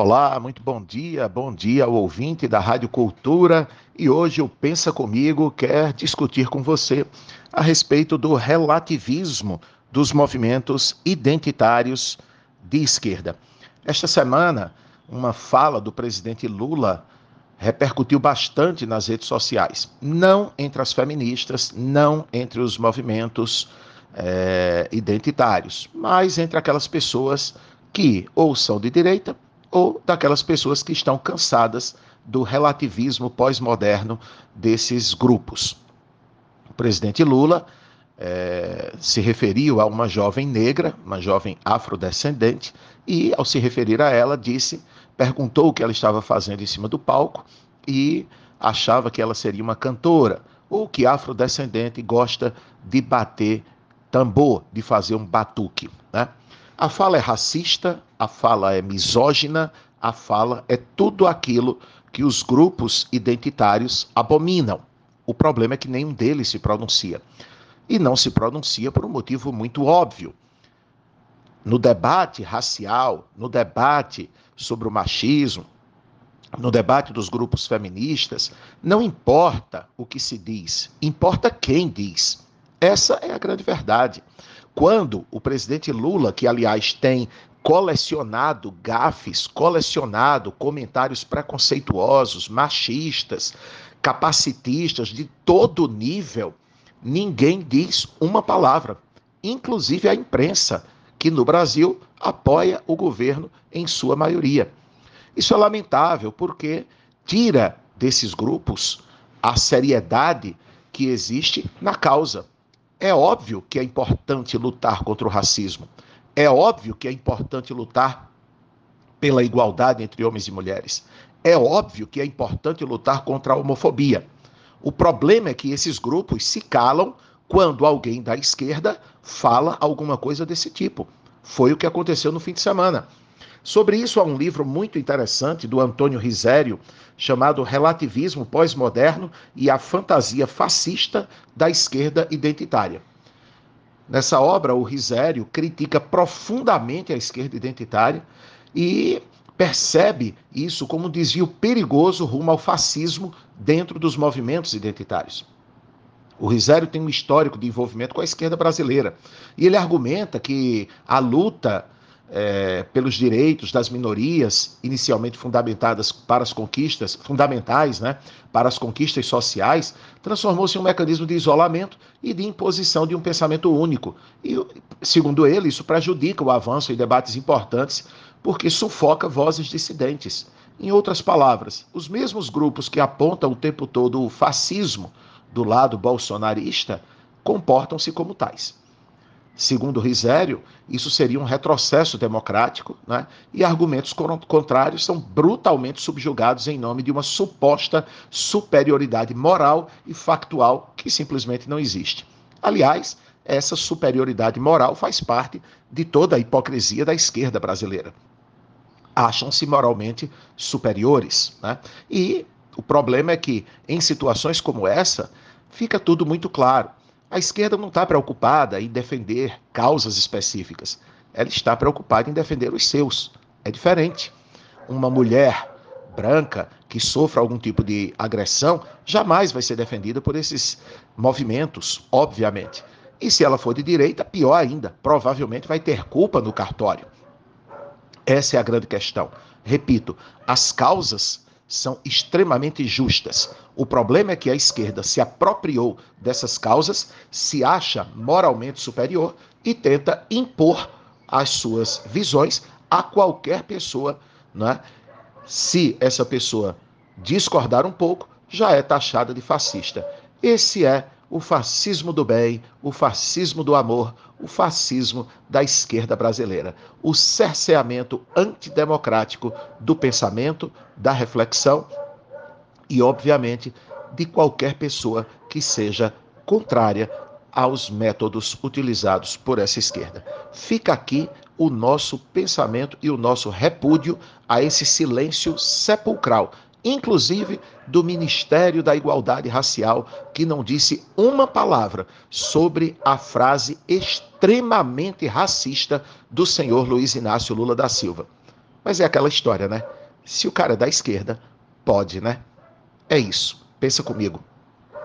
Olá, muito bom dia, bom dia ao ouvinte da Rádio Cultura. E hoje o Pensa Comigo quer discutir com você a respeito do relativismo dos movimentos identitários de esquerda. Esta semana, uma fala do presidente Lula repercutiu bastante nas redes sociais. Não entre as feministas, não entre os movimentos é, identitários, mas entre aquelas pessoas que ou são de direita ou daquelas pessoas que estão cansadas do relativismo pós-moderno desses grupos. O presidente Lula é, se referiu a uma jovem negra, uma jovem afrodescendente, e ao se referir a ela, disse, perguntou o que ela estava fazendo em cima do palco e achava que ela seria uma cantora, ou que afrodescendente gosta de bater tambor, de fazer um batuque. Né? A fala é racista, a fala é misógina, a fala é tudo aquilo que os grupos identitários abominam. O problema é que nenhum deles se pronuncia. E não se pronuncia por um motivo muito óbvio. No debate racial, no debate sobre o machismo, no debate dos grupos feministas, não importa o que se diz, importa quem diz. Essa é a grande verdade. Quando o presidente Lula, que aliás tem colecionado gafes, colecionado comentários preconceituosos, machistas, capacitistas de todo nível, ninguém diz uma palavra, inclusive a imprensa, que no Brasil apoia o governo em sua maioria. Isso é lamentável porque tira desses grupos a seriedade que existe na causa. É óbvio que é importante lutar contra o racismo. É óbvio que é importante lutar pela igualdade entre homens e mulheres. É óbvio que é importante lutar contra a homofobia. O problema é que esses grupos se calam quando alguém da esquerda fala alguma coisa desse tipo. Foi o que aconteceu no fim de semana. Sobre isso há um livro muito interessante do Antônio Risério, chamado Relativismo Pós-Moderno e a Fantasia Fascista da Esquerda Identitária. Nessa obra, o Risério critica profundamente a esquerda identitária e percebe isso como um desvio perigoso rumo ao fascismo dentro dos movimentos identitários. O Risério tem um histórico de envolvimento com a esquerda brasileira e ele argumenta que a luta é, pelos direitos das minorias, inicialmente fundamentadas para as conquistas, fundamentais, né, para as conquistas sociais, transformou-se em um mecanismo de isolamento e de imposição de um pensamento único. E, segundo ele, isso prejudica o avanço em debates importantes, porque sufoca vozes dissidentes. Em outras palavras, os mesmos grupos que apontam o tempo todo o fascismo do lado bolsonarista comportam-se como tais. Segundo Risério, isso seria um retrocesso democrático, né? e argumentos contrários são brutalmente subjugados em nome de uma suposta superioridade moral e factual que simplesmente não existe. Aliás, essa superioridade moral faz parte de toda a hipocrisia da esquerda brasileira. Acham-se moralmente superiores. Né? E o problema é que, em situações como essa, fica tudo muito claro. A esquerda não está preocupada em defender causas específicas. Ela está preocupada em defender os seus. É diferente. Uma mulher branca que sofra algum tipo de agressão jamais vai ser defendida por esses movimentos, obviamente. E se ela for de direita, pior ainda, provavelmente vai ter culpa no cartório. Essa é a grande questão. Repito, as causas são extremamente justas. O problema é que a esquerda se apropriou dessas causas, se acha moralmente superior e tenta impor as suas visões a qualquer pessoa. Né? Se essa pessoa discordar um pouco, já é taxada de fascista. Esse é o fascismo do bem, o fascismo do amor, o fascismo da esquerda brasileira. O cerceamento antidemocrático do pensamento, da reflexão e, obviamente, de qualquer pessoa que seja contrária aos métodos utilizados por essa esquerda. Fica aqui o nosso pensamento e o nosso repúdio a esse silêncio sepulcral inclusive do Ministério da Igualdade Racial, que não disse uma palavra sobre a frase extremamente racista do senhor Luiz Inácio Lula da Silva. Mas é aquela história, né? Se o cara é da esquerda, pode, né? É isso. Pensa comigo.